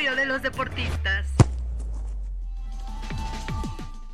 De los deportistas.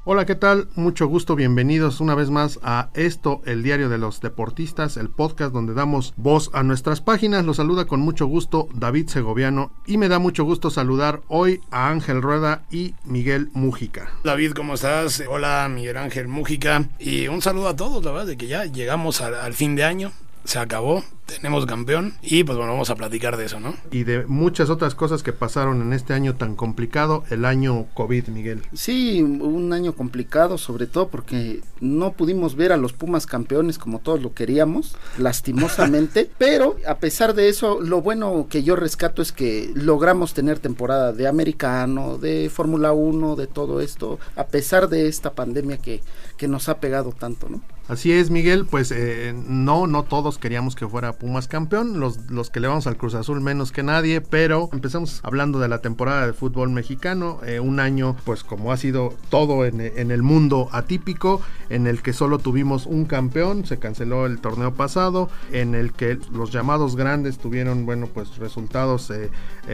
Hola, ¿qué tal? Mucho gusto, bienvenidos una vez más a esto, el diario de los deportistas, el podcast donde damos voz a nuestras páginas. Los saluda con mucho gusto David Segoviano y me da mucho gusto saludar hoy a Ángel Rueda y Miguel Mújica. David, ¿cómo estás? Hola, Miguel Ángel Mújica. Y un saludo a todos, la verdad, de que ya llegamos al, al fin de año se acabó, tenemos campeón y pues bueno, vamos a platicar de eso, ¿no? Y de muchas otras cosas que pasaron en este año tan complicado, el año COVID, Miguel. Sí, un año complicado, sobre todo porque no pudimos ver a los Pumas campeones como todos lo queríamos, lastimosamente, pero a pesar de eso, lo bueno que yo rescato es que logramos tener temporada de americano, de Fórmula 1, de todo esto, a pesar de esta pandemia que, que nos ha pegado tanto, ¿no? Así es, Miguel, pues eh, no, no todos queríamos que fuera Pumas campeón, los, los que le vamos al Cruz Azul menos que nadie, pero empezamos hablando de la temporada de fútbol mexicano, eh, un año pues como ha sido todo en, en, el mundo atípico, en el que solo tuvimos un campeón, se canceló el torneo pasado, en el que los llamados grandes tuvieron, bueno, pues resultados eh,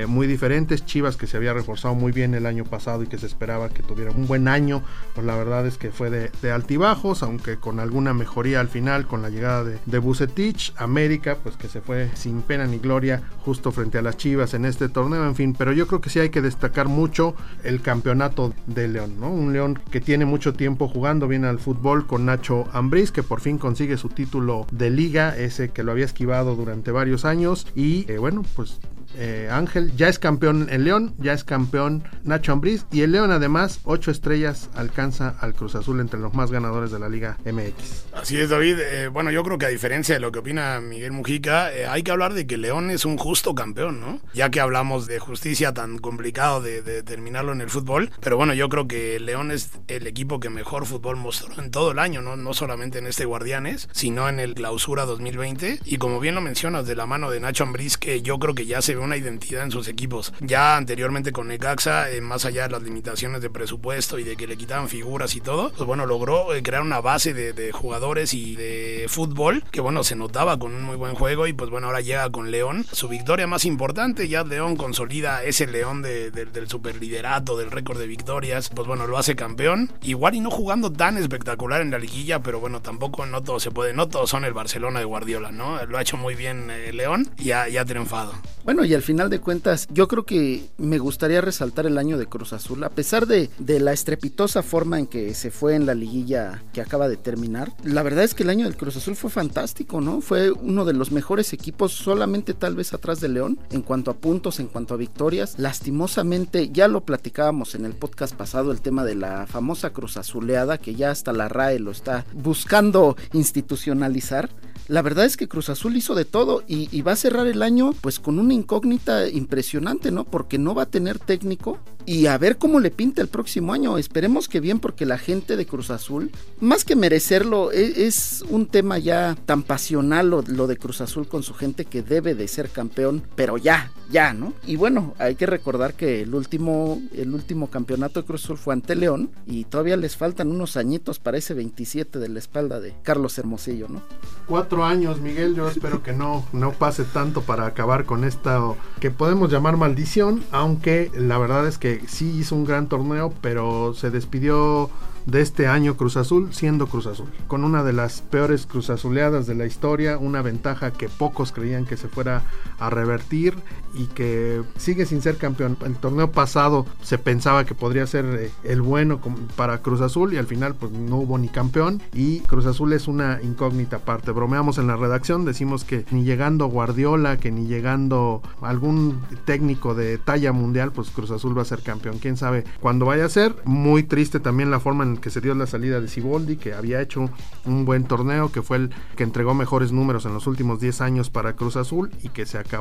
muy diferentes, Chivas que se había reforzado muy bien el año pasado y que se esperaba que tuviera un buen año, pues la verdad es que fue de, de altibajos, aunque con algún una mejoría al final con la llegada de, de Bucetich, América, pues que se fue sin pena ni gloria justo frente a las Chivas en este torneo, en fin, pero yo creo que sí hay que destacar mucho el campeonato de León, ¿no? Un León que tiene mucho tiempo jugando bien al fútbol con Nacho Ambriz, que por fin consigue su título de liga, ese que lo había esquivado durante varios años y eh, bueno, pues eh, Ángel ya es campeón en León, ya es campeón Nacho Ambriz y el León además ocho estrellas alcanza al Cruz Azul entre los más ganadores de la Liga MX. Así es David, eh, bueno yo creo que a diferencia de lo que opina Miguel Mujica, eh, hay que hablar de que León es un justo campeón, ¿no? Ya que hablamos de justicia tan complicado de, de terminarlo en el fútbol, pero bueno yo creo que León es el equipo que mejor fútbol mostró en todo el año, ¿no? No solamente en este Guardianes, sino en el Clausura 2020 y como bien lo mencionas de la mano de Nacho Ambriz que yo creo que ya se ve una identidad en sus equipos. Ya anteriormente con Necaxa, eh, más allá de las limitaciones de presupuesto y de que le quitaban figuras y todo, pues bueno, logró eh, crear una base de, de, jugadores y de fútbol que bueno, se notaba con un muy buen juego y pues bueno, ahora llega con León. Su victoria más importante, ya León consolida ese León de, de, del superliderato, del récord de victorias, pues bueno, lo hace campeón. Igual y no jugando tan espectacular en la liguilla, pero bueno, tampoco no todo se puede, no todos son el Barcelona de Guardiola, ¿no? Lo ha hecho muy bien eh, León y ha, y triunfado. Bueno, y al final de cuentas, yo creo que me gustaría resaltar el año de Cruz Azul, a pesar de, de, la estrepitosa forma en que se fue en la liguilla que acaba de terminar. La verdad es que el año del Cruz Azul fue fantástico, ¿no? Fue uno de los mejores equipos, solamente tal vez atrás de León, en cuanto a puntos, en cuanto a victorias. Lastimosamente, ya lo platicábamos en el podcast pasado, el tema de la famosa Cruz Azuleada, que ya hasta la RAE lo está buscando institucionalizar la verdad es que Cruz Azul hizo de todo y, y, va a cerrar el año pues con una incógnita impresionante, ¿no? Porque no va a tener técnico y a ver cómo le pinta el próximo año. Esperemos que bien porque la gente de Cruz Azul, más que merecerlo, es, es un tema ya tan pasional lo, lo, de Cruz Azul con su gente que debe de ser campeón, pero ya, ya, ¿no? Y bueno, hay que recordar que el último, el último campeonato de Cruz Azul fue ante León y todavía les faltan unos añitos para ese 27 de la espalda de Carlos Hermosillo, ¿no? Cuatro años, Miguel. Yo espero que no, no pase tanto para acabar con esta que podemos llamar maldición, aunque la verdad es que sí hizo un gran torneo, pero se despidió de este año Cruz Azul siendo Cruz Azul, con una de las peores Cruz Azuleadas de la historia, una ventaja que pocos creían que se fuera a revertir y que sigue sin ser campeón. El torneo pasado se pensaba que podría ser el bueno para Cruz Azul y al final pues no hubo ni campeón y Cruz Azul es una incógnita aparte. Bromeamos en la redacción, decimos que ni llegando Guardiola, que ni llegando algún técnico de talla mundial, pues Cruz Azul va a ser campeón. Quién sabe cuándo vaya a ser. Muy triste también la forma en en que se dio la salida de Siboldi, que había hecho un buen torneo, que fue el que entregó mejores números en los últimos 10 años para Cruz Azul y que se acabó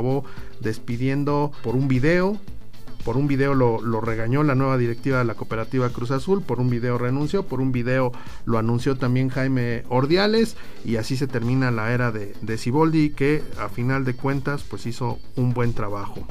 despidiendo por un video por un video lo, lo, regañó la nueva directiva de la cooperativa Cruz Azul, por un video renunció, por un video lo anunció también Jaime Ordiales y así se termina la era de, de Ciboldi que a final de cuentas pues hizo un buen trabajo.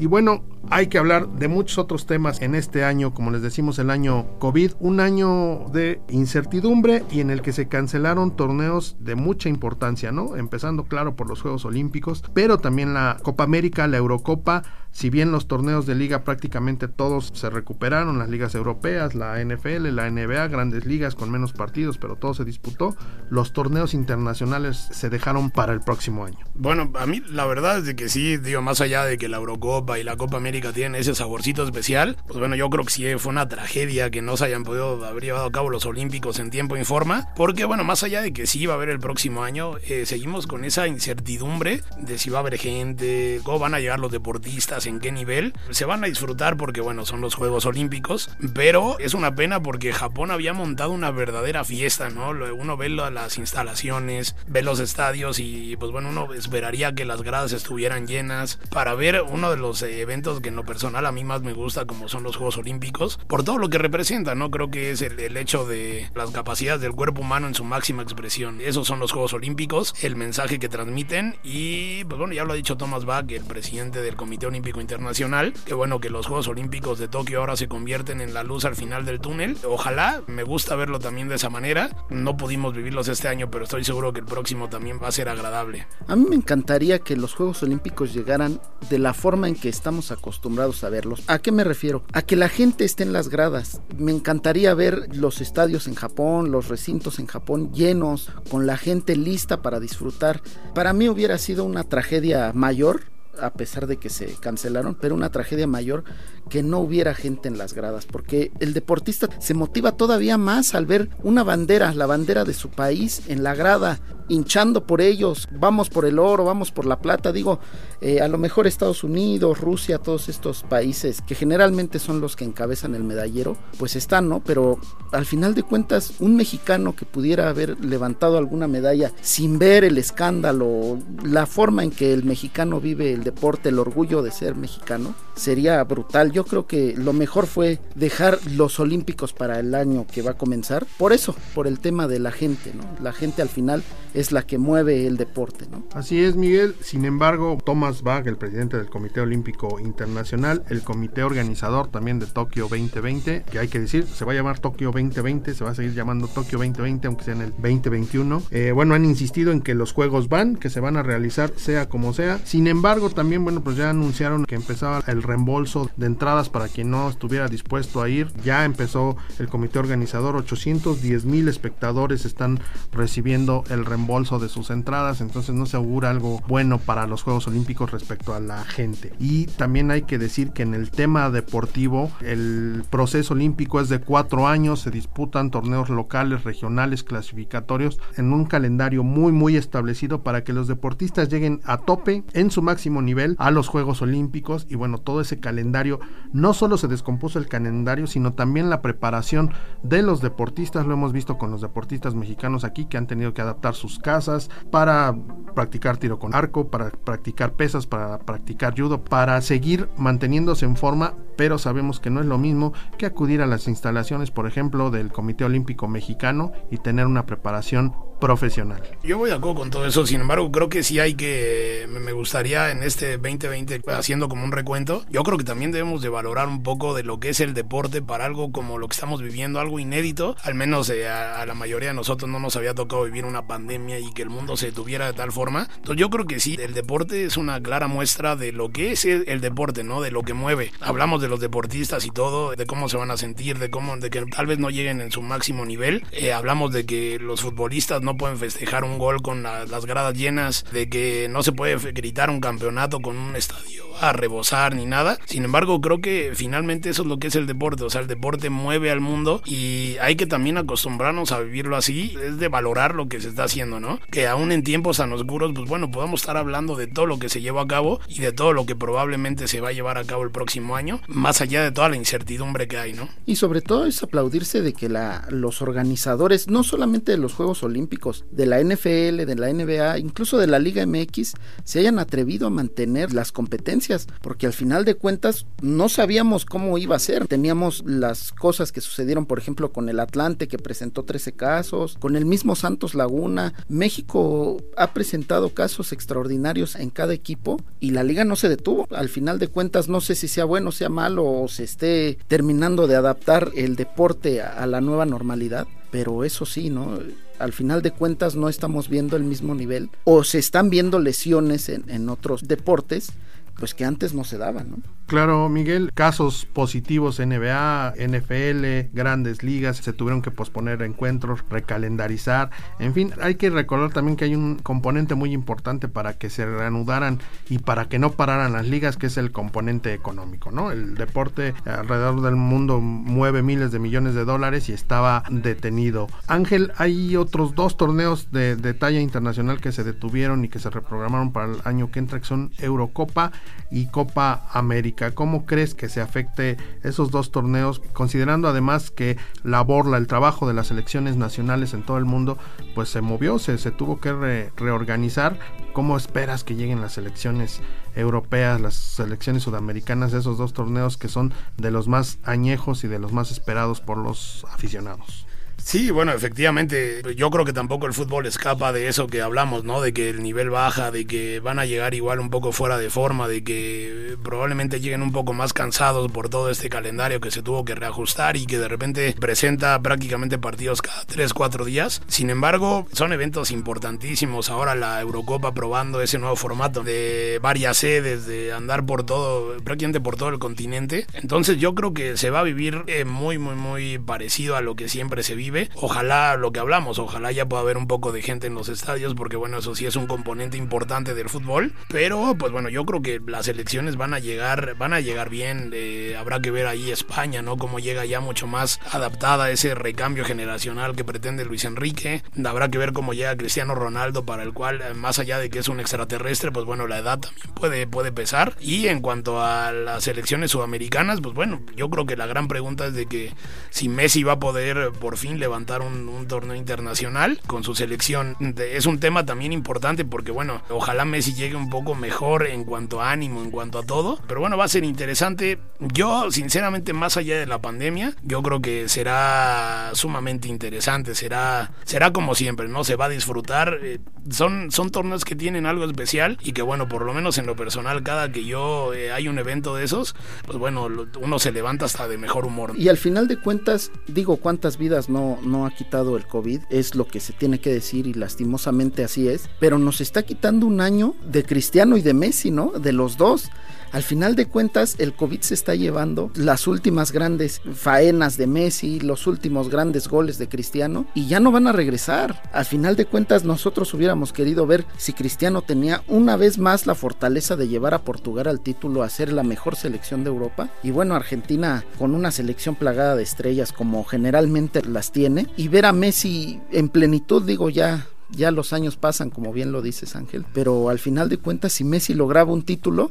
Y bueno, hay que hablar de muchos otros temas en este año, como les decimos, el año COVID, un año de incertidumbre y en el que se cancelaron torneos de mucha importancia, ¿no? Empezando, claro, por los Juegos Olímpicos, pero también la Copa América, la Eurocopa, si bien los torneos de liga prácticamente todos se recuperaron, las ligas europeas, la NFL, la NBA, grandes ligas con menos partidos, pero todo se disputó, los torneos internacionales se dejaron para el próximo año. Bueno, a mí la verdad es que sí, digo, más allá de que la Eurocopa y la Copa América tienen ese saborcito especial, pues bueno, yo creo que sí fue una tragedia que no se hayan podido haber llevado a cabo los Olímpicos en tiempo y forma, porque bueno, más allá de que sí iba a haber el próximo año, eh, seguimos con esa incertidumbre de si va a haber gente, cómo van a llegar los deportistas, en qué nivel. Se van a disfrutar porque, bueno, son los Juegos Olímpicos, pero es una pena porque Japón había montado una verdadera fiesta, ¿no? Uno ve las instalaciones, ve los estadios y, pues bueno, uno esperaría que las gradas estuvieran llenas para ver uno de los eventos que en lo personal a mí más me gusta, como son los Juegos Olímpicos, por todo lo que representa, ¿no? Creo que es el, el hecho de las capacidades del cuerpo humano en su máxima expresión. Esos son los Juegos Olímpicos, el mensaje que transmiten y, pues bueno, ya lo ha dicho Thomas Bach, el presidente del Comité Olímpico Internacional. Que bueno que los Juegos Olímpicos de Tokio ahora se convierten en la luz al final del túnel. Ojalá, me gusta verlo también de esa manera. No pudimos vivirlos este año, pero estoy seguro que el próximo también va a ser agradable. A mí me encantaría que los Juegos Olímpicos llegaran de la forma en que estamos acostumbrados a verlos. ¿A qué me refiero? A que la gente esté en las gradas. Me encantaría ver los estadios en Japón, los recintos en Japón llenos, con la gente lista para disfrutar. Para mí hubiera sido una tragedia mayor a pesar de que se cancelaron, pero una tragedia mayor que no hubiera gente en las gradas, porque el deportista se motiva todavía más al ver una bandera, la bandera de su país en la grada, hinchando por ellos, vamos por el oro, vamos por la plata, digo, eh, a lo mejor Estados Unidos, Rusia, todos estos países que generalmente son los que encabezan el medallero, pues están, ¿no? Pero al final de cuentas, un mexicano que pudiera haber levantado alguna medalla sin ver el escándalo, la forma en que el mexicano vive el deporte, el orgullo de ser mexicano, sería brutal. Creo que lo mejor fue dejar los Olímpicos para el año que va a comenzar. Por eso, por el tema de la gente, ¿no? La gente al final es la que mueve el deporte, ¿no? Así es, Miguel. Sin embargo, Thomas Bach, el presidente del Comité Olímpico Internacional, el comité organizador también de Tokio 2020, que hay que decir, se va a llamar Tokio 2020, se va a seguir llamando Tokio 2020, aunque sea en el 2021. Eh, bueno, han insistido en que los juegos van, que se van a realizar sea como sea. Sin embargo, también, bueno, pues ya anunciaron que empezaba el reembolso de para quien no estuviera dispuesto a ir. Ya empezó el comité organizador, 810 mil espectadores están recibiendo el reembolso de sus entradas, entonces no se augura algo bueno para los Juegos Olímpicos respecto a la gente. Y también hay que decir que en el tema deportivo, el proceso olímpico es de cuatro años, se disputan torneos locales, regionales, clasificatorios, en un calendario muy, muy establecido para que los deportistas lleguen a tope en su máximo nivel a los Juegos Olímpicos y bueno, todo ese calendario, no solo se descompuso el calendario, sino también la preparación de los deportistas, lo hemos visto con los deportistas mexicanos aquí que han tenido que adaptar sus casas para practicar tiro con arco, para practicar pesas, para practicar judo, para seguir manteniéndose en forma, pero sabemos que no es lo mismo que acudir a las instalaciones, por ejemplo, del Comité Olímpico Mexicano y tener una preparación profesional. Yo voy de acuerdo con todo eso, sin embargo, creo que sí hay que, me gustaría en este 2020, haciendo como un recuento, yo creo que también debemos de valorar un poco de lo que es el deporte para algo como lo que estamos viviendo, algo inédito, al menos eh, a, la mayoría de nosotros no nos había tocado vivir una pandemia y que el mundo se detuviera de tal forma. Entonces yo creo que sí, el deporte es una clara muestra de lo que es el, deporte, ¿no? De lo que mueve. Hablamos de los deportistas y todo, de cómo se van a sentir, de cómo, de que tal vez no lleguen en su máximo nivel. Eh, hablamos de que los futbolistas no pueden festejar un gol con las gradas llenas, de que no se puede gritar un campeonato con un estadio a rebosar ni nada. Sin embargo, creo que finalmente eso es lo que es el deporte. O sea, el deporte mueve al mundo y hay que también acostumbrarnos a vivirlo así. Es de valorar lo que se está haciendo, ¿no? Que aún en tiempos tan oscuros, pues bueno, podamos estar hablando de todo lo que se llevó a cabo y de todo lo que probablemente se va a llevar a cabo el próximo año, más allá de toda la incertidumbre que hay, ¿no? Y sobre todo es aplaudirse de que la, los organizadores, no solamente de los Juegos Olímpicos, de la NFL, de la NBA, incluso de la Liga MX, se hayan atrevido a mantener las competencias porque al final de cuentas no sabíamos cómo iba a ser. Teníamos las cosas que sucedieron, por ejemplo, con el Atlante que presentó 13 casos, con el mismo Santos Laguna. México ha presentado casos extraordinarios en cada equipo y la liga no se detuvo. Al final de cuentas no sé si sea bueno, sea malo o se esté terminando de adaptar el deporte a, la nueva normalidad, pero eso sí, ¿no? Al final de cuentas no estamos viendo el mismo nivel o se están viendo lesiones en, en otros deportes pues que antes no se daban, ¿no? Claro, Miguel, casos positivos NBA, NFL, grandes ligas, se tuvieron que posponer encuentros, recalendarizar, en fin, hay que recordar también que hay un componente muy importante para que se reanudaran y para que no pararan las ligas, que es el componente económico, ¿no? El deporte alrededor del mundo mueve miles de millones de dólares y estaba detenido. Ángel, hay otros dos torneos de, talla internacional que se detuvieron y que se reprogramaron para el año que entra, que son Eurocopa y Copa América. ¿Cómo crees que se afecte esos dos torneos, considerando además que la borla, el trabajo de las selecciones nacionales en todo el mundo, pues se movió, se, se tuvo que reorganizar? ¿Cómo esperas que lleguen las selecciones europeas, las selecciones sudamericanas, esos dos torneos que son de los más añejos y de los más esperados por los aficionados? Sí, bueno, efectivamente, yo creo que tampoco el fútbol escapa de eso que hablamos, ¿no? De que el nivel baja, de que van a llegar igual un poco fuera de forma, de que probablemente lleguen un poco más cansados por todo este calendario que se tuvo que reajustar y que de repente presenta prácticamente partidos cada 3, 4 días. Sin embargo, son eventos importantísimos. Ahora la Eurocopa probando ese nuevo formato de varias sedes, de andar por todo, prácticamente por todo el continente. Entonces yo creo que se va a vivir eh, muy, muy, muy parecido a lo que siempre se vive Ojalá lo que hablamos, ojalá ya pueda haber un poco de gente en los estadios, porque bueno, eso sí es un componente importante del fútbol. Pero pues bueno, yo creo que las elecciones van a llegar, van a llegar bien. Eh, habrá que ver ahí España, ¿no? Cómo llega ya mucho más adaptada a ese recambio generacional que pretende Luis Enrique. Habrá que ver cómo llega Cristiano Ronaldo, para el cual, eh, más allá de que es un extraterrestre, pues bueno, la edad también puede, puede pesar. Y en cuanto a las elecciones sudamericanas, pues bueno, yo creo que la gran pregunta es de que si Messi va a poder por fin levantar un, torneo internacional con su selección. Es un tema también importante porque, bueno, ojalá Messi llegue un poco mejor en cuanto a ánimo, en cuanto a todo. Pero bueno, va a ser interesante. Yo, sinceramente, más allá de la pandemia, yo creo que será sumamente interesante. Será, será como siempre, ¿no? Se va a disfrutar. Eh, son, son torneos que tienen algo especial y que, bueno, por lo menos en lo personal, cada que yo eh, hay un evento de esos, pues bueno, uno se levanta hasta de mejor humor. Y al final de cuentas, digo, ¿cuántas vidas no no, ha quitado el COVID, es lo que se tiene que decir y lastimosamente así es, pero nos está quitando un año de Cristiano y de Messi, ¿no? De los dos. Al final de cuentas, el COVID se está llevando las últimas grandes faenas de Messi, los últimos grandes goles de Cristiano, y ya no van a regresar. Al final de cuentas, nosotros hubiéramos querido ver si Cristiano tenía una vez más la fortaleza de llevar a Portugal al título a ser la mejor selección de Europa. Y bueno, Argentina con una selección plagada de estrellas como generalmente las tiene, y ver a Messi en plenitud, digo ya ya los años pasan, como bien lo dices Ángel, pero al final de cuentas si Messi lograba un título,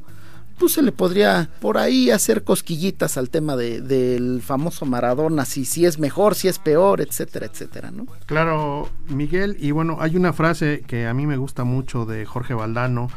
pues se le podría por ahí hacer cosquillitas al tema de, del famoso Maradona, si, si es mejor, si es peor, etcétera, etcétera, ¿no? Claro, Miguel, y bueno, hay una frase que a mí me gusta mucho de Jorge Valdano,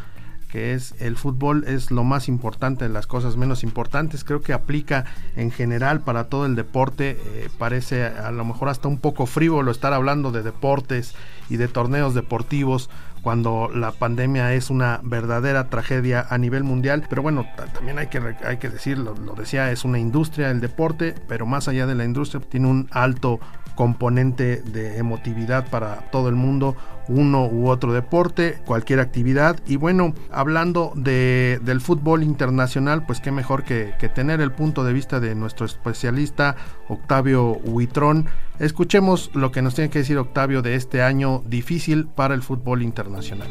que es el fútbol es lo más importante de las cosas menos importantes. Creo que aplica en general para todo el deporte. Eh, parece a lo mejor hasta un poco frívolo estar hablando de deportes y de torneos deportivos cuando la pandemia es una verdadera tragedia a nivel mundial. Pero bueno, también hay que, hay que decirlo, lo decía, es una industria el deporte, pero más allá de la industria tiene un alto componente de emotividad para todo el mundo, uno u otro deporte, cualquier actividad. Y bueno, hablando de, del fútbol internacional, pues qué mejor que, que tener el punto de vista de nuestro especialista Octavio Huitrón. Escuchemos lo que nos tiene que decir Octavio de este año difícil para el fútbol internacional.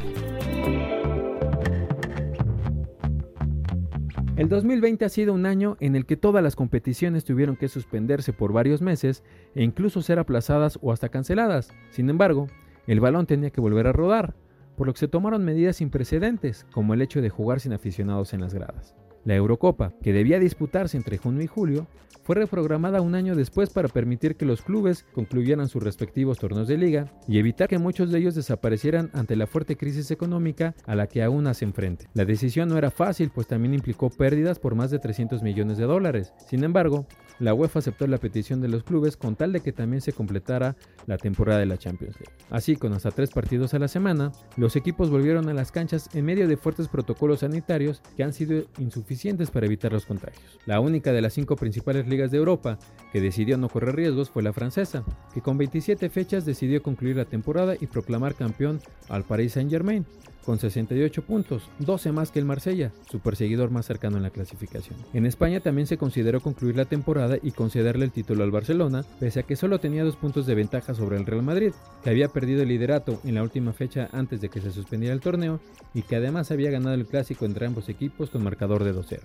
El 2020 ha sido un año en el que todas las competiciones tuvieron que suspenderse por varios meses e incluso ser aplazadas o hasta canceladas. Sin embargo, el balón tenía que volver a rodar, por lo que se tomaron medidas sin precedentes, como el hecho de jugar sin aficionados en las gradas. La Eurocopa, que debía disputarse entre junio y julio, fue reprogramada un año después para permitir que los clubes concluyeran sus respectivos torneos de liga y evitar que muchos de ellos desaparecieran ante la fuerte crisis económica a la que aún hace frente. La decisión no era fácil, pues también implicó pérdidas por más de 300 millones de dólares. Sin embargo, la UEFA aceptó la petición de los clubes con tal de que también se completara la temporada de la Champions League. Así, con hasta tres partidos a la semana, los equipos volvieron a las canchas en medio de fuertes protocolos sanitarios que han sido insuficientes para evitar los contagios. La única de las cinco principales ligas de Europa que decidió no correr riesgos fue la francesa, que con 27 fechas decidió concluir la temporada y proclamar campeón al Paris Saint-Germain, con 68 puntos, 12 más que el Marsella, su perseguidor más cercano en la clasificación. En España también se consideró concluir la temporada y concederle el título al Barcelona, pese a que solo tenía dos puntos de ventaja sobre el Real Madrid, que había perdido el liderato en la última fecha antes de que se suspendiera el torneo y que además había ganado el clásico entre ambos equipos con marcador de 2-0.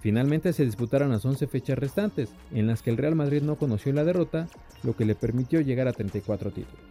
Finalmente se disputaron las 11 fechas restantes, en las que el Real Madrid no conoció la derrota, lo que le permitió llegar a 34 títulos.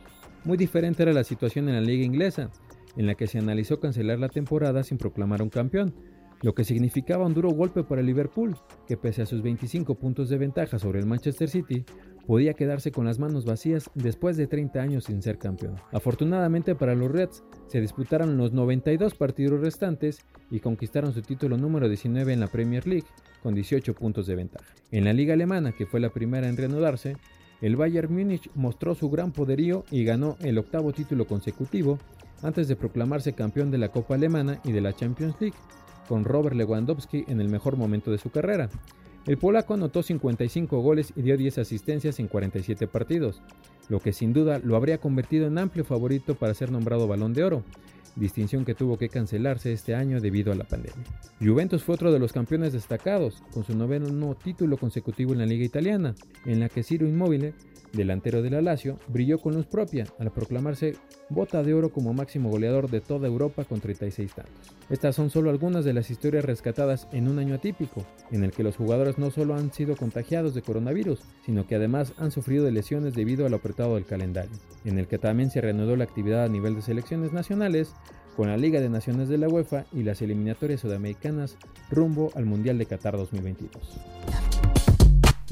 Muy diferente era la situación en la liga inglesa, en la que se analizó cancelar la temporada sin proclamar un campeón, lo que significaba un duro golpe para el Liverpool, que pese a sus 25 puntos de ventaja sobre el Manchester City, podía quedarse con las manos vacías después de 30 años sin ser campeón. Afortunadamente para los Reds, se disputaron los 92 partidos restantes y conquistaron su título número 19 en la Premier League, con 18 puntos de ventaja. En la liga alemana, que fue la primera en reanudarse, el Bayern Múnich mostró su gran poderío y ganó el octavo título consecutivo antes de proclamarse campeón de la Copa Alemana y de la Champions League, con Robert Lewandowski en el mejor momento de su carrera. El polaco anotó 55 goles y dio 10 asistencias en 47 partidos, lo que sin duda lo habría convertido en amplio favorito para ser nombrado Balón de Oro, distinción que tuvo que cancelarse este año debido a la pandemia. Juventus fue otro de los campeones destacados, con su noveno título consecutivo en la liga italiana, en la que Ciro Immobile delantero de la Lazio, brilló con luz propia al proclamarse bota de oro como máximo goleador de toda Europa con 36 tantos. Estas son solo algunas de las historias rescatadas en un año atípico, en el que los jugadores no solo han sido contagiados de coronavirus, sino que además han sufrido de lesiones debido al apretado del calendario, en el que también se reanudó la actividad a nivel de selecciones nacionales, con la Liga de Naciones de la UEFA y las eliminatorias sudamericanas rumbo al Mundial de Qatar 2022.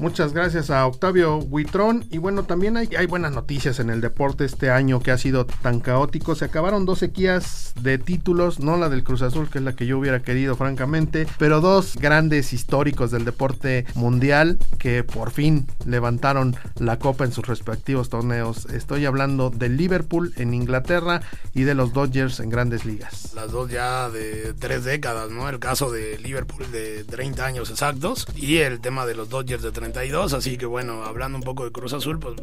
Muchas gracias a Octavio Huitrón. Y bueno, también hay, hay, buenas noticias en el deporte este año que ha sido tan caótico. Se acabaron dos sequías de títulos, no la del Cruz Azul, que es la que yo hubiera querido, francamente, pero dos grandes históricos del deporte mundial que por fin levantaron la copa en sus respectivos torneos. Estoy hablando del Liverpool en Inglaterra y de los Dodgers en grandes ligas. Las dos ya de tres décadas, ¿no? El caso de Liverpool de 30 años exactos y el tema de los Dodgers de 30 así que bueno, hablando un poco de Cruz Azul, pues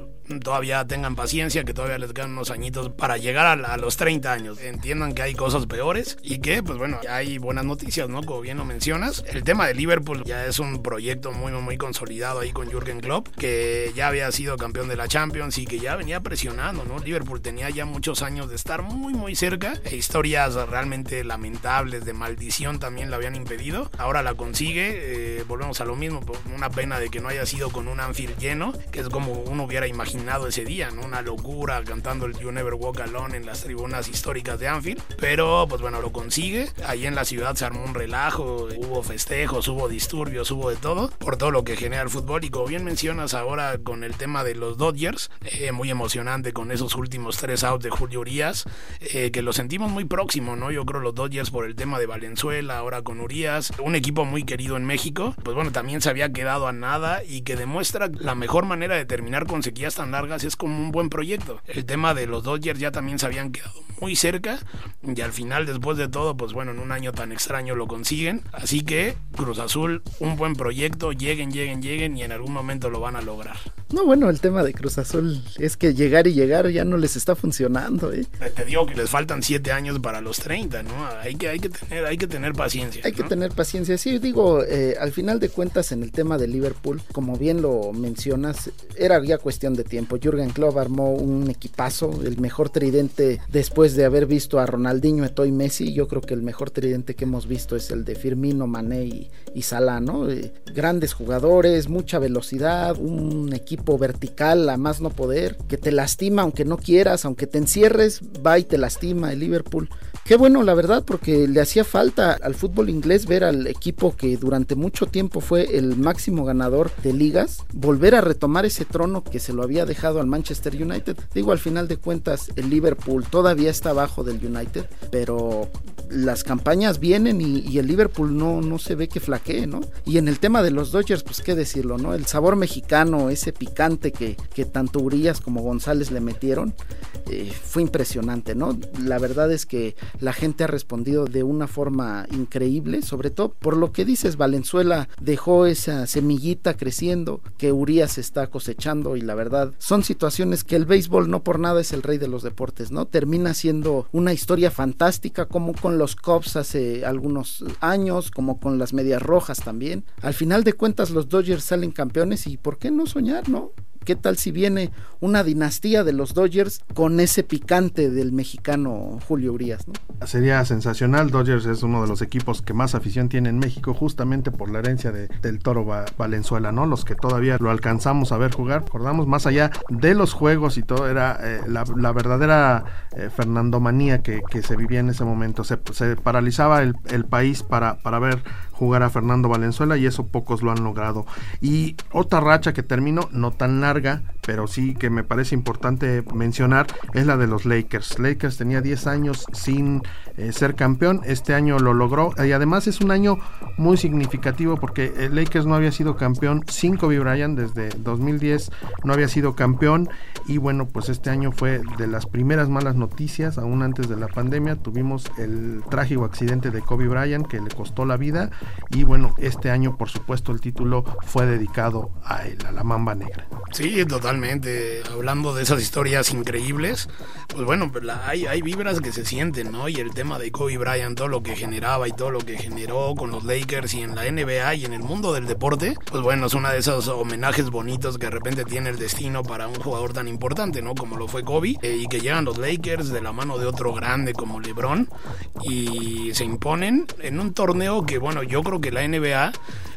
todavía tengan paciencia, que todavía les quedan unos añitos para llegar a, los 30 años. Entiendan que hay cosas peores y que, pues bueno, hay buenas noticias, ¿no? Como bien lo mencionas. El tema de Liverpool ya es un proyecto muy, muy consolidado ahí con Jürgen Klopp, que ya había sido campeón de la Champions y que ya venía presionando, ¿no? Liverpool tenía ya muchos años de estar muy, muy cerca. E historias realmente lamentables de maldición también la habían impedido. Ahora la consigue. Eh, volvemos a lo mismo. Una pena de que no haya sido con un Anfield lleno, que es como uno hubiera imaginado ese día, ¿no? Una locura cantando el You Never Walk Alone en las tribunas históricas de Anfield. Pero, pues bueno, lo consigue. Ahí en la ciudad se armó un relajo, hubo festejos, hubo disturbios, hubo de todo, por todo lo que genera el fútbol. Y como bien mencionas ahora con el tema de los Dodgers, eh, muy emocionante con esos últimos tres outs de Julio Urias, eh, que lo sentimos muy próximo, ¿no? Yo creo los Dodgers por el tema de Valenzuela, ahora con Urias, un equipo muy querido en México, pues bueno, también se había quedado a nada y que demuestra la mejor manera de terminar con sequías tan largas es como un buen proyecto. El tema de los Dodgers ya también se habían quedado muy cerca y al final después de todo pues bueno en un año tan extraño lo consiguen así que Cruz Azul un buen proyecto lleguen lleguen lleguen y en algún momento lo van a lograr No, bueno, el tema de Cruz Azul es que llegar y llegar ya no les está funcionando, ¿eh? Te digo que les faltan siete años para los 30, ¿no? Hay que, hay que, tener, hay que tener paciencia. Hay que tener paciencia. Sí, digo, eh, al final de cuentas en el tema de Liverpool, como bien lo mencionas, era ya cuestión de tiempo. Jürgen Klopp armó un equipazo, el mejor tridente después de haber visto a Ronaldinho, Eto'o y Messi. Yo creo que el mejor tridente que hemos visto es el de Firmino, Mané y, y Salah, ¿no? Eh, grandes jugadores, mucha velocidad, un equipo vertical a más no poder, que te lastima aunque no quieras, aunque te encierres, va y te lastima el Liverpool. Qué bueno, la verdad, porque le hacía falta al fútbol inglés ver al equipo que durante mucho tiempo fue el máximo ganador de ligas, volver a retomar ese trono que se lo había dejado al Manchester United. Digo, al final de cuentas, el Liverpool todavía está abajo del United, pero las campañas vienen y, el Liverpool no, no se ve que flaquee, ¿no? Y en el tema de los Dodgers, pues qué decirlo, ¿no? El sabor mexicano, ese picante que, que tanto Urias como González le metieron, eh, fue impresionante, ¿no? La verdad es que la gente ha respondido de una forma increíble, sobre todo por lo que dices, Valenzuela dejó esa semillita creciendo que Urias está cosechando y la verdad son situaciones que el béisbol no por nada es el rey de los deportes, ¿no? Termina siendo una historia fantástica como con los Cubs hace algunos años, como con las Medias Rojas también. Al final de cuentas los Dodgers salen campeones y ¿por qué no soñar, no? ¿Qué tal si viene una dinastía de los Dodgers con ese picante del mexicano Julio Urias? Sería sensacional. Dodgers es uno de los equipos que más afición tiene en México, justamente por la herencia de, del Toro Valenzuela, ¿no? Los que todavía lo alcanzamos a ver jugar, recordamos, más allá de los juegos y todo, era eh, la, verdadera eh, Fernandomanía que, se vivía en ese momento. Se, paralizaba el, el país para, para ver jugar a Fernando Valenzuela y eso pocos lo han logrado. Y otra racha que terminó, no tan larga, carga pero sí que me parece importante mencionar, es la de los Lakers. Lakers tenía 10 años sin eh, ser campeón, este año lo logró y además es un año muy significativo porque el Lakers no había sido campeón sin Kobe Bryant desde 2010, no había sido campeón y bueno, pues este año fue de las primeras malas noticias, aún antes de la pandemia, tuvimos el trágico accidente de Kobe Bryant que le costó la vida y bueno, este año por supuesto el título fue dedicado a él, a la Mamba Negra. Sí, totalmente. Hablando de esas historias increíbles, pues bueno, hay, hay vibras que se sienten, ¿no? Y el tema de Kobe Bryant, todo lo que generaba y todo lo que generó con los Lakers y en la NBA y en el mundo del deporte, pues bueno, es una de esos homenajes bonitos que de repente tiene el destino para un jugador tan importante, ¿no? Como lo fue Kobe, eh, y que llegan los Lakers de la mano de otro grande como LeBron y se imponen en un torneo que, bueno, yo creo que la NBA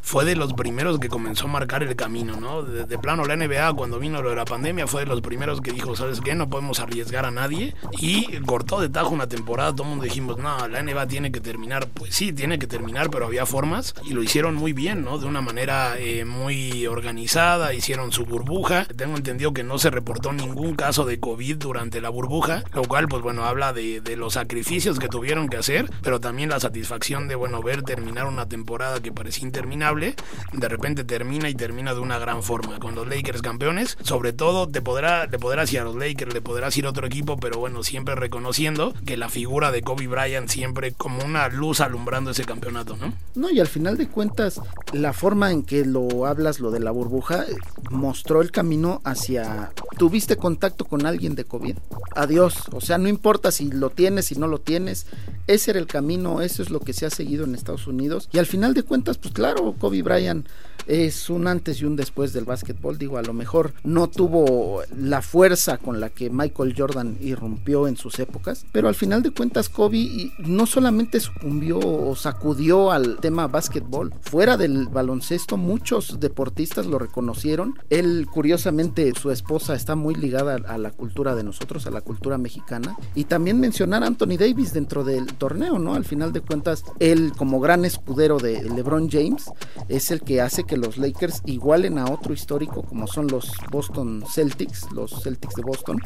fue de los primeros que comenzó a marcar el camino, ¿no? De, plano, la NBA cuando vino lo de la pandemia fue de los primeros que dijo, ¿sabes qué? No podemos arriesgar a nadie. Y cortó de tajo una temporada, todo el mundo dijimos, no, la NBA tiene que terminar. Pues sí, tiene que terminar, pero había formas y lo hicieron muy bien, ¿no? De una manera eh, muy organizada, hicieron su burbuja. Tengo entendido que no se reportó ningún caso de COVID durante la burbuja, lo cual, pues bueno, habla de, de los sacrificios que tuvieron que hacer, pero también la satisfacción de, bueno, ver terminar una temporada que parecía interminable de repente termina y termina de una gran forma. Con los Lakers campeones, sobre todo te podrá, le podrás ir a los Lakers, le podrás ir a otro equipo, pero bueno, siempre reconociendo que la figura de Kobe Bryant siempre como una luz alumbrando ese campeonato, ¿no? No, y al final de cuentas, la forma en que lo hablas, lo de la burbuja, mostró el camino hacia... ¿Tuviste contacto con alguien de COVID? Adiós. O sea, no importa si lo tienes, si no lo tienes. Ese era el camino, eso es lo que se ha seguido en Estados Unidos. Y al final de cuentas, pues claro, Kobe Bryant es un antes y un después del básquetbol. Digo, a lo mejor no tuvo la fuerza con la que Michael Jordan irrumpió en sus épocas, pero al final de cuentas Kobe no solamente sucumbió o sacudió al tema básquetbol, fuera del baloncesto muchos deportistas lo reconocieron. Él, curiosamente, su esposa está muy ligada a la cultura de nosotros, a la cultura mexicana. Y también mencionar a Anthony Davis dentro del torneo, ¿no? Al final de cuentas, él como gran escudero de LeBron James es el que hace que los Lakers igualen a otro histórico como son los Boston Celtics, los Celtics de Boston,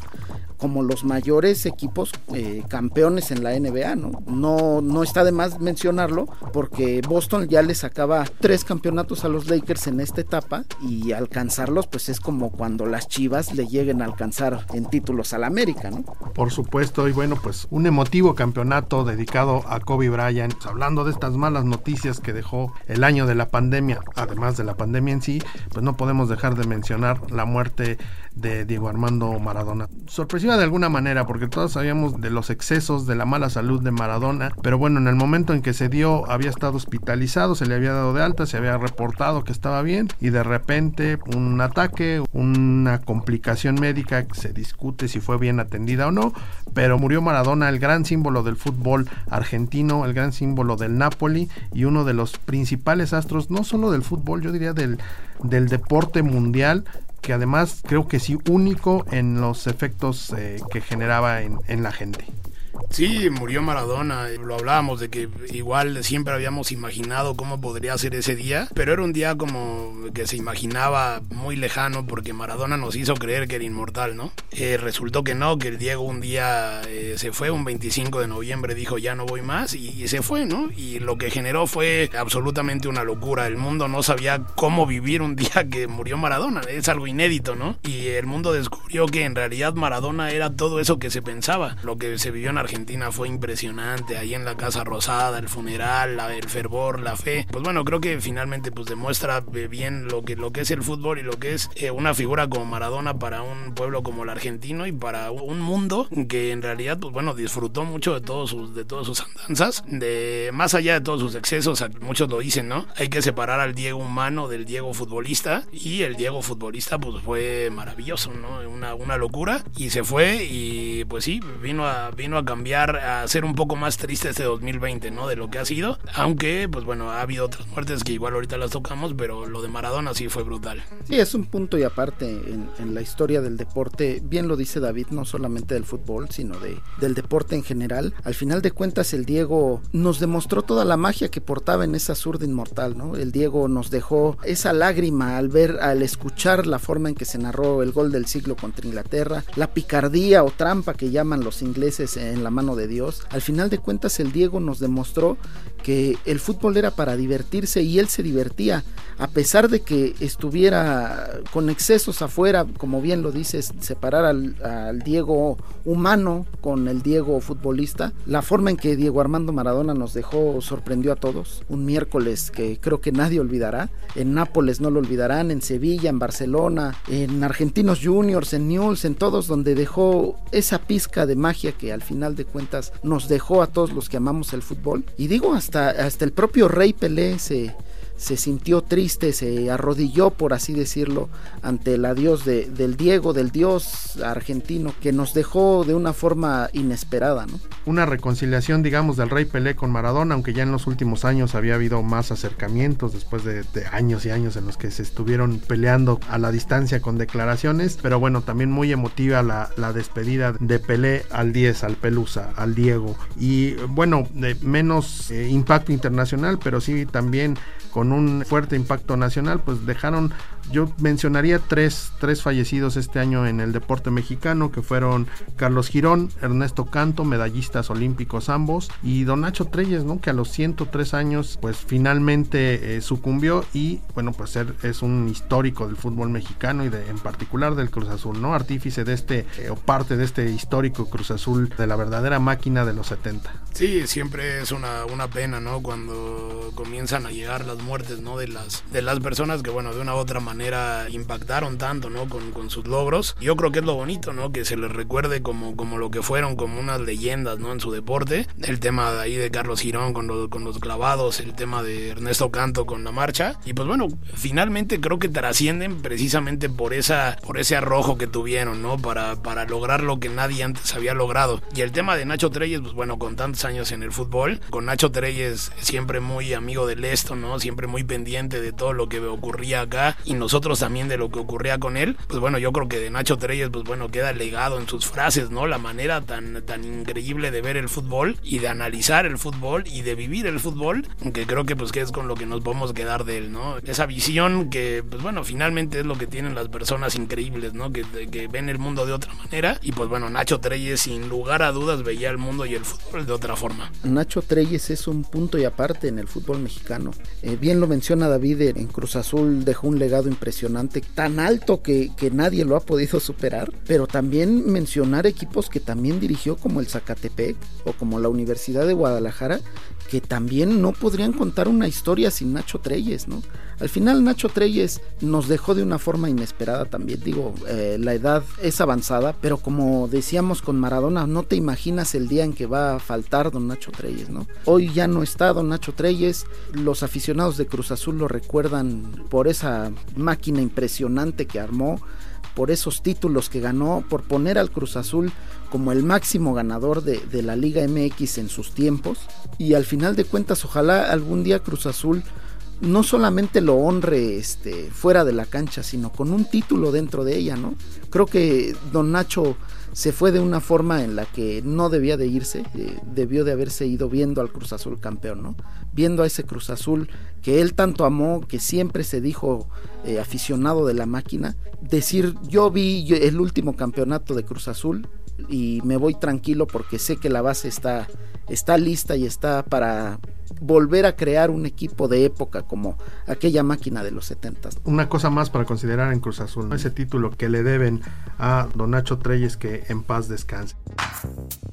como los mayores equipos eh, campeones en la NBA, ¿no? ¿no? No está de más mencionarlo porque Boston ya le sacaba tres campeonatos a los Lakers en esta etapa y alcanzarlos pues es como cuando las Chivas le lleguen a alcanzar en títulos al América, ¿no? Por supuesto, y bueno, pues un emotivo campeonato dedicado a Kobe Bryant. Hablando de estas malas noticias que dejó el año de la pandemia, además de la pandemia en sí, pues no podemos dejar de mencionar la muerte de Diego Armando Maradona. Sorpresiva de alguna manera, porque todos sabíamos de los excesos, de la mala salud de Maradona, pero bueno, en el momento en que se dio, había estado hospitalizado, se le había dado de alta, se había reportado que estaba bien, y de repente un ataque, una complicación médica, se discute si fue bien atendida o no, pero murió Maradona, el gran símbolo del fútbol argentino, el gran símbolo del Napoli y uno de los principales astros, no solo del fútbol, yo diría del, del deporte mundial que además creo que sí único en los efectos eh, que generaba en, en la gente. Sí, murió Maradona. Lo hablábamos de que igual siempre habíamos imaginado cómo podría ser ese día, pero era un día como que se imaginaba muy lejano porque Maradona nos hizo creer que era inmortal, ¿no? Eh, resultó que no, que el Diego un día eh, se fue, un 25 de noviembre dijo ya no voy más y, y, se fue, ¿no? Y lo que generó fue absolutamente una locura. El mundo no sabía cómo vivir un día que murió Maradona. Es algo inédito, ¿no? Y el mundo descubrió que en realidad Maradona era todo eso que se pensaba, lo que se vivió en Argentina fue impresionante, ahí en la Casa Rosada, el funeral, la, el fervor, la fe. Pues bueno, creo que finalmente pues demuestra bien lo que, lo que es el fútbol y lo que es eh, una figura como Maradona para un pueblo como el argentino y para un mundo que en realidad pues bueno disfrutó mucho de todos sus, de todas sus andanzas, de más allá de todos sus excesos, muchos lo dicen, ¿no? Hay que separar al Diego humano del Diego futbolista y el Diego futbolista pues fue maravilloso, ¿no? Una, una locura y se fue y pues sí, vino a, vino a cambiar a ser un poco más triste este 2020, ¿no? De lo que ha sido. Aunque, pues bueno, ha habido otras muertes que igual ahorita las tocamos, pero lo de Maradona sí fue brutal. Sí, es un punto y aparte en, la historia del deporte. Bien lo dice David, no solamente del fútbol, sino de, del deporte en general. Al final de cuentas, el Diego nos demostró toda la magia que portaba en esa zurda inmortal, ¿no? El Diego nos dejó esa lágrima al ver, al escuchar la forma en que se narró el gol del siglo contra Inglaterra, la picardía o trampa que llaman los ingleses en la de Dios. Al final de cuentas el Diego nos demostró que el fútbol era para divertirse y él se divertía, a pesar de que estuviera con excesos afuera, como bien lo dices, separar al, al, Diego humano con el Diego futbolista. La forma en que Diego Armando Maradona nos dejó sorprendió a todos. Un miércoles que creo que nadie olvidará. En Nápoles no lo olvidarán, en Sevilla, en Barcelona, en Argentinos Juniors, en Newell's, en todos donde dejó esa pizca de magia que al final de cuentas nos dejó a todos los que amamos el fútbol. Y digo, hasta, hasta el propio Rey Pelé se, se sintió triste, se arrodilló, por así decirlo, ante el adiós de, del Diego, del dios argentino, que nos dejó de una forma inesperada. ¿no? Una reconciliación, digamos, del Rey Pelé con Maradona, aunque ya en los últimos años había habido más acercamientos, después de, años y años en los que se estuvieron peleando a la distancia con declaraciones, pero bueno, también muy emotiva la, la despedida de Pelé al 10, al Pelusa, al Diego, y bueno, menos eh, impacto internacional, pero sí también con un fuerte impacto nacional, pues dejaron, yo mencionaría tres, tres fallecidos este año en el deporte mexicano, que fueron Carlos Girón, Ernesto Canto, medallistas olímpicos ambos, y Don Nacho Treyes, ¿no? Que a los 103 años, pues finalmente eh, sucumbió y, bueno, pues es un histórico del fútbol mexicano y de, en particular del Cruz Azul, ¿no? Artífice de este, eh, o parte de este histórico Cruz Azul, de la verdadera máquina de los 70. Sí, siempre es una, una pena, ¿no? Cuando comienzan a llegar las muertes, ¿no? De las, de las personas que, bueno, de una u otra manera impactaron tanto, ¿no? Con, con sus logros. Yo creo que es lo bonito, ¿no? Que se les recuerde como, como lo que fueron, como unas leyendas, ¿no? En su deporte. El tema de ahí de Carlos Girón con, los, con los clavados, el tema de Ernesto Canto con la marcha. Y pues bueno, finalmente creo que trascienden precisamente por, esa, por ese arrojo que tuvieron, ¿no? Para, para lograr lo que nadie antes había logrado. Y el tema de Nacho Treyes, pues bueno, con tantos años en el fútbol, con Nacho Treyes siempre muy amigo del esto, ¿no? Siempre muy pendiente de todo lo que ocurría acá y nosotros también de lo que ocurría con él. Pues bueno, yo creo que de Nacho Treyes, pues bueno, queda legado en sus frases, ¿no? La manera tan, tan increíble de ver el fútbol y de analizar el fútbol y de vivir el fútbol, que creo que pues que es con lo que nos podemos quedar de él, ¿no? Esa visión que, pues bueno, finalmente es lo que tienen las personas increíbles, ¿no? Que, que ven el mundo de otra manera y pues bueno, Nacho Treyes sin lugar a dudas veía el mundo y el fútbol de otra forma. Nacho Treyes es un punto y aparte en el fútbol mexicano. Eh, bien lo menciona David, en Cruz Azul dejó un legado impresionante, tan alto que, que nadie lo ha podido superar, pero también mencionar equipos que también dirigió como el Zacatepec o como la Universidad de Guadalajara, que también no podrían contar una historia sin Nacho Treyes, ¿no? Al final Nacho Treyes nos dejó de una forma inesperada también, digo, eh, la edad es avanzada, pero como decíamos con Maradona, no te imaginas el día en que va a faltar don Nacho Treyes, ¿no? Hoy ya no está don Nacho Treyes, los aficionados de Cruz Azul lo recuerdan por esa máquina impresionante que armó, por esos títulos que ganó, por poner al Cruz Azul como el máximo ganador de, de, la Liga MX en sus tiempos. Y al final de cuentas, ojalá algún día Cruz Azul no solamente lo honre este, fuera de la cancha, sino con un título dentro de ella, ¿no? Creo que don Nacho se fue de una forma en la que no debía de irse, eh, debió de haberse ido viendo al Cruz Azul campeón, ¿no? Viendo a ese Cruz Azul que él tanto amó, que siempre se dijo eh, aficionado de la máquina, decir yo vi el último campeonato de Cruz Azul y me voy tranquilo porque sé que la base está, está lista y está para volver a crear un equipo de época como aquella máquina de los 70. Una cosa más para considerar en Cruz Azul, ese título que le deben a Don Nacho Treyes que en paz descanse.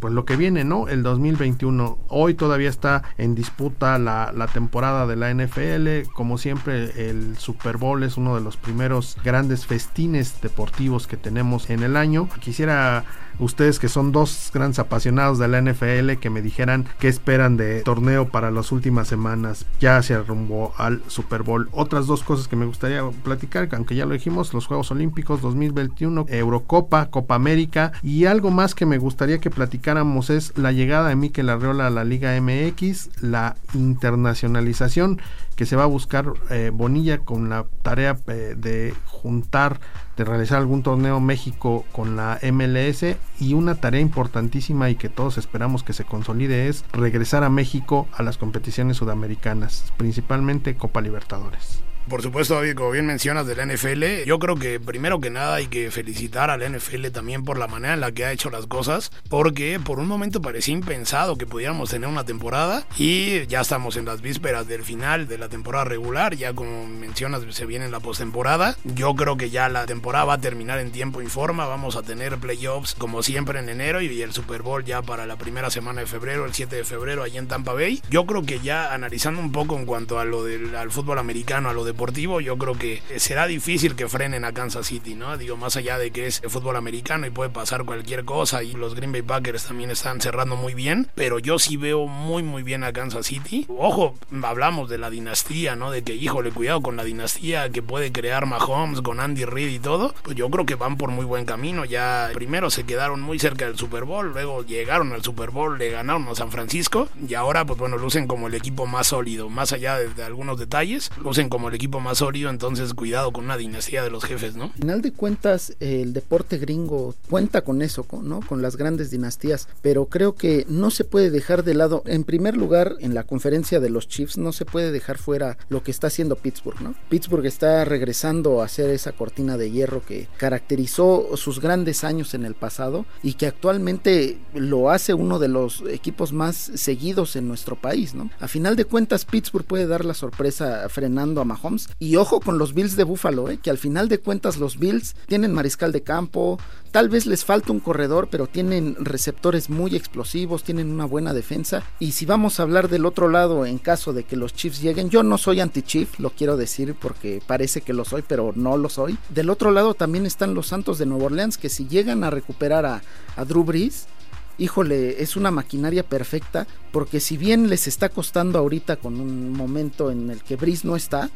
Pues lo que viene, ¿no? El 2021. Hoy todavía está en disputa la, la temporada de la NFL. Como siempre, el Super Bowl es uno de los primeros grandes festines deportivos que tenemos en el año. Quisiera ustedes que son dos grandes apasionados de la NFL que me dijeran qué esperan de torneo para las últimas semanas ya se rumbo al Super Bowl. Otras dos cosas que me gustaría platicar, aunque ya lo dijimos, los Juegos Olímpicos 2021, Eurocopa, Copa América y algo más que me gustaría que platicáramos es la llegada de Mikel Arreola a la Liga MX, la internacionalización que se va a buscar eh, Bonilla con la tarea eh, de juntar, de realizar algún torneo México con la MLS y una tarea importantísima y que todos esperamos que se consolide es regresar a México a las competiciones sudamericanas, principalmente Copa Libertadores. Por supuesto, David, como bien mencionas de la NFL, yo creo que primero que nada hay que felicitar a la NFL también por la manera en la que ha hecho las cosas, porque por un momento parecía impensado que pudiéramos tener una temporada y ya estamos en las vísperas del final de la temporada regular, ya como mencionas se viene la postemporada. Yo creo que ya la temporada va a terminar en tiempo y forma, vamos a tener playoffs como siempre en enero y el Super Bowl ya para la primera semana de febrero, el 7 de febrero allí en Tampa Bay. Yo creo que ya analizando un poco en cuanto a lo del al fútbol americano, a lo de deportivo, yo creo que será difícil que frenen a Kansas City, ¿no? Digo, más allá de que es fútbol americano y puede pasar cualquier cosa y los Green Bay Packers también están cerrando muy bien, pero yo sí veo muy muy bien a Kansas City. Ojo, hablamos de la dinastía, ¿no? De que, híjole, cuidado con la dinastía que puede crear Mahomes con Andy Reid y todo. Pues yo creo que van por muy buen camino. Ya primero se quedaron muy cerca del Super Bowl, luego llegaron al Super Bowl, le ganaron a San Francisco y ahora pues bueno, lucen como el equipo más sólido, más allá de, de algunos detalles, lucen como el equipo más sólido, entonces cuidado con una dinastía de los jefes, ¿no? Al final de cuentas, el deporte gringo cuenta con eso, ¿no? Con las grandes dinastías, pero creo que no se puede dejar de lado, en primer lugar, en la conferencia de los Chiefs, no se puede dejar fuera lo que está haciendo Pittsburgh, ¿no? Pittsburgh está regresando a hacer esa cortina de hierro que caracterizó sus grandes años en el pasado y que actualmente lo hace uno de los equipos más seguidos en nuestro país, ¿no? A final de cuentas, Pittsburgh puede dar la sorpresa frenando a Mahomes y ojo con los Bills de Buffalo, ¿eh? que al final de cuentas los Bills tienen mariscal de campo, tal vez les falta un corredor, pero tienen receptores muy explosivos, tienen una buena defensa. Y si vamos a hablar del otro lado, en caso de que los Chiefs lleguen, yo no soy anti-Chief, lo quiero decir porque parece que lo soy, pero no lo soy. Del otro lado también están los Santos de Nueva Orleans, que si llegan a recuperar a, a Drew Brees, híjole, es una maquinaria perfecta, porque si bien les está costando ahorita con un momento en el que Brees no está,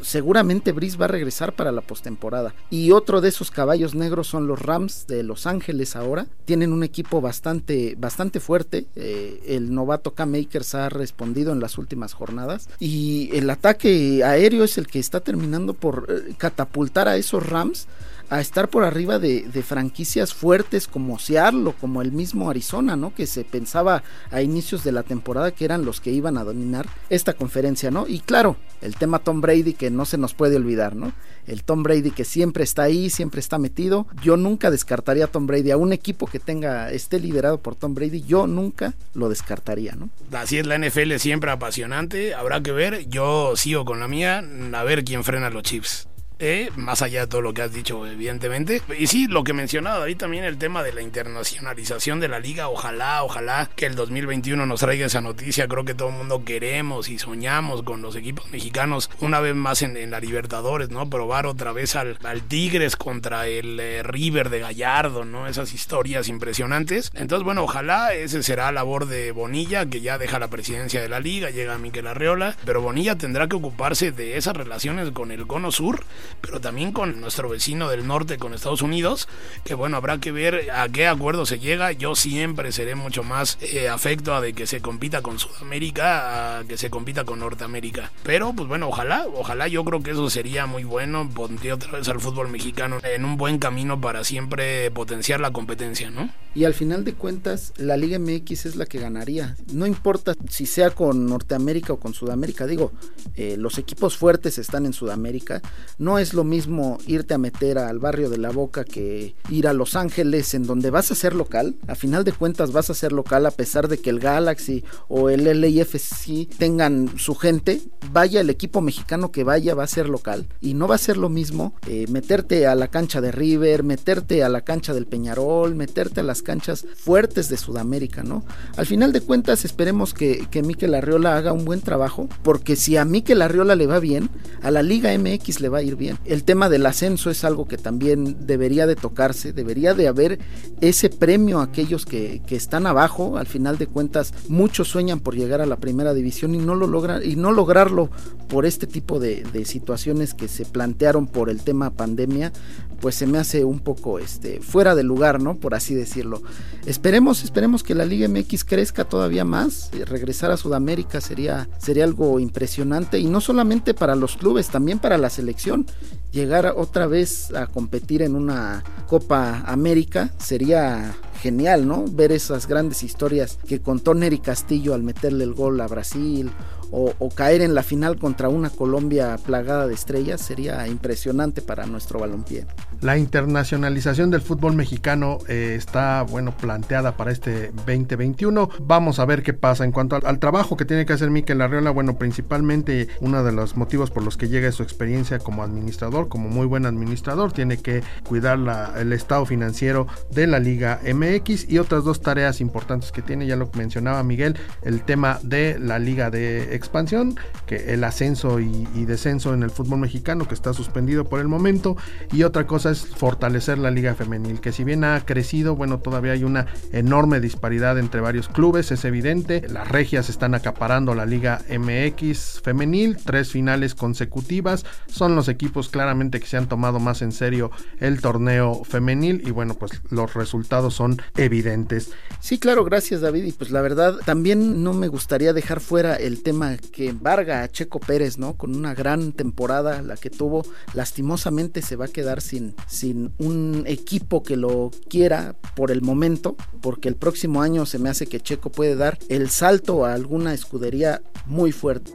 seguramente Brice va a regresar para la postemporada. Y otro de esos caballos negros son los Rams de Los Ángeles ahora. Tienen un equipo bastante, bastante fuerte. Eh, el novato K-Makers ha respondido en las últimas jornadas. Y el ataque aéreo es el que está terminando por eh, catapultar a esos Rams a estar por arriba de, franquicias fuertes como Seattle como el mismo Arizona, ¿no? Que se pensaba a inicios de la temporada que eran los que iban a dominar esta conferencia, ¿no? Y claro, el tema Tom Brady que no se nos puede olvidar, ¿no? El Tom Brady que siempre está ahí, siempre está metido. Yo nunca descartaría a Tom Brady, a un equipo que tenga, esté liderado por Tom Brady, yo nunca lo descartaría, ¿no? Así es la NFL siempre apasionante, habrá que ver, yo sigo con la mía, a ver quién frena los Chiefs. Eh, más allá de todo lo que has dicho, evidentemente. Y sí, lo que mencionaba David también, el tema de la internacionalización de la liga, ojalá, ojalá que el 2021 nos traiga esa noticia, creo que todo el mundo queremos y soñamos con los equipos mexicanos una vez más en, la Libertadores, ¿no? Probar otra vez al, Tigres contra el eh, River de Gallardo, ¿no? Esas historias impresionantes. Entonces, bueno, ojalá ese será labor de Bonilla, que ya deja la presidencia de la liga, llega Miquel Arreola, pero Bonilla tendrá que ocuparse de esas relaciones con el Cono Sur, pero también con nuestro vecino del norte, con Estados Unidos, que bueno, habrá que ver a qué acuerdo se llega. Yo siempre seré mucho más eh, afecto a de que se compita con Sudamérica, a que se compita con Norteamérica. Pero pues bueno, ojalá, ojalá yo creo que eso sería muy bueno, pondría otra vez al fútbol mexicano en un buen camino para siempre potenciar la competencia, ¿no? Y al final de cuentas, la Liga MX es la que ganaría. No importa si sea con Norteamérica o con Sudamérica. Digo, eh, los equipos fuertes están en Sudamérica. No es lo mismo irte a meter al barrio de la Boca que ir a Los Ángeles, en donde vas a ser local. A final de cuentas vas a ser local a pesar de que el Galaxy o el LAFC tengan su gente. Vaya el equipo mexicano que vaya va a ser local. Y no va a ser lo mismo eh, meterte a la cancha de River, meterte a la cancha del Peñarol, meterte a las canchas fuertes de Sudamérica, ¿no? Al final de cuentas esperemos que, que Mikel Arriola haga un buen trabajo, porque si a Mikel Arriola le va bien, a la Liga MX le va a ir bien. El tema del ascenso es algo que también debería de tocarse, debería de haber ese premio a aquellos que, que están abajo, al final de cuentas muchos sueñan por llegar a la primera división y no lo logran y no lograrlo por este tipo de, de situaciones que se plantearon por el tema pandemia, pues se me hace un poco este fuera de lugar, ¿no? Por así decirlo. Esperemos, esperemos que la Liga MX crezca todavía más, regresar a Sudamérica sería sería algo impresionante y no solamente para los clubes, también para la selección. Llegar otra vez a competir en una Copa América sería genial, ¿no? Ver esas grandes historias que contó Neri Castillo al meterle el gol a Brasil o, caer en la final contra una Colombia plagada de estrellas sería impresionante para nuestro balompié. La internacionalización del fútbol mexicano eh, está, bueno, planteada para este 2021. Vamos a ver qué pasa. En cuanto al, trabajo que tiene que hacer Miquel Arriola, bueno, principalmente uno de los motivos por los que llega es su experiencia como administrador, como muy buen administrador, tiene que cuidar el estado financiero de la Liga MX y otras dos tareas importantes que tiene, ya lo mencionaba Miguel, el tema de la Liga de expansión, que el ascenso y, y descenso en el fútbol mexicano que está suspendido por el momento y otra cosa es fortalecer la liga femenil, que si bien ha crecido, bueno, todavía hay una enorme disparidad entre varios clubes, es evidente. Las regias están acaparando la liga MX femenil, tres finales consecutivas. Son los equipos claramente que se han tomado más en serio el torneo femenil y bueno, pues los resultados son evidentes. Sí, claro, gracias David. Y pues la verdad, también no me gustaría dejar fuera el tema que embarga a Checo Pérez, ¿no? Con una gran temporada, la que tuvo, lastimosamente se va a quedar sin, sin un equipo que lo quiera por el momento, porque el próximo año se me hace que Checo puede dar el salto a alguna escudería muy fuerte.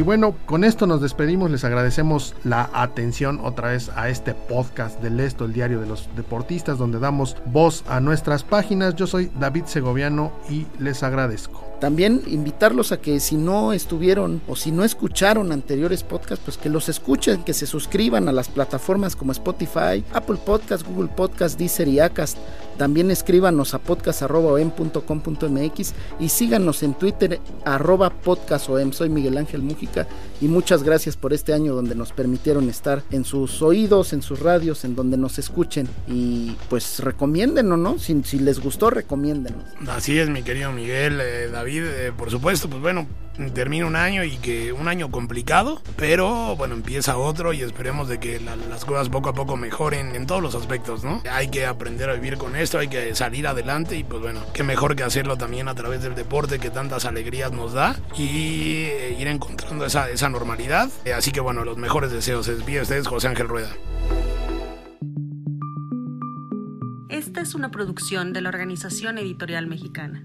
Y bueno, con esto nos despedimos, les agradecemos la atención otra vez a este podcast del Esto, el diario de los deportistas, donde damos voz a nuestras páginas. Yo soy David Segoviano y les agradezco. También invitarlos a que si no estuvieron o si no escucharon anteriores podcasts, pues que los escuchen, que se suscriban a las plataformas como Spotify, Apple Podcast, Google Podcast, Deezer y Acast. También escríbanos a podcast.com.mx y síganos en Twitter arroba podcastom. Soy Miguel Ángel Mújica y muchas gracias por este año donde nos permitieron estar en sus oídos, en sus radios, en donde nos escuchen. Y pues recomiéndenos, ¿no? Si, si les gustó, recomiéndenos. Así es, mi querido Miguel, eh, David eh, por supuesto, pues bueno, termina un año y que un año complicado, pero bueno, empieza otro y esperemos de que las cosas poco a poco mejoren en todos los aspectos, ¿no? Hay que aprender a vivir con esto, hay que salir adelante y pues bueno, qué mejor que hacerlo también a través del deporte que tantas alegrías nos da y eh, ir encontrando esa, esa normalidad. Eh, así que bueno, los mejores deseos. Es bien ustedes, José Ángel Rueda. Esta es una producción de la Organización Editorial Mexicana.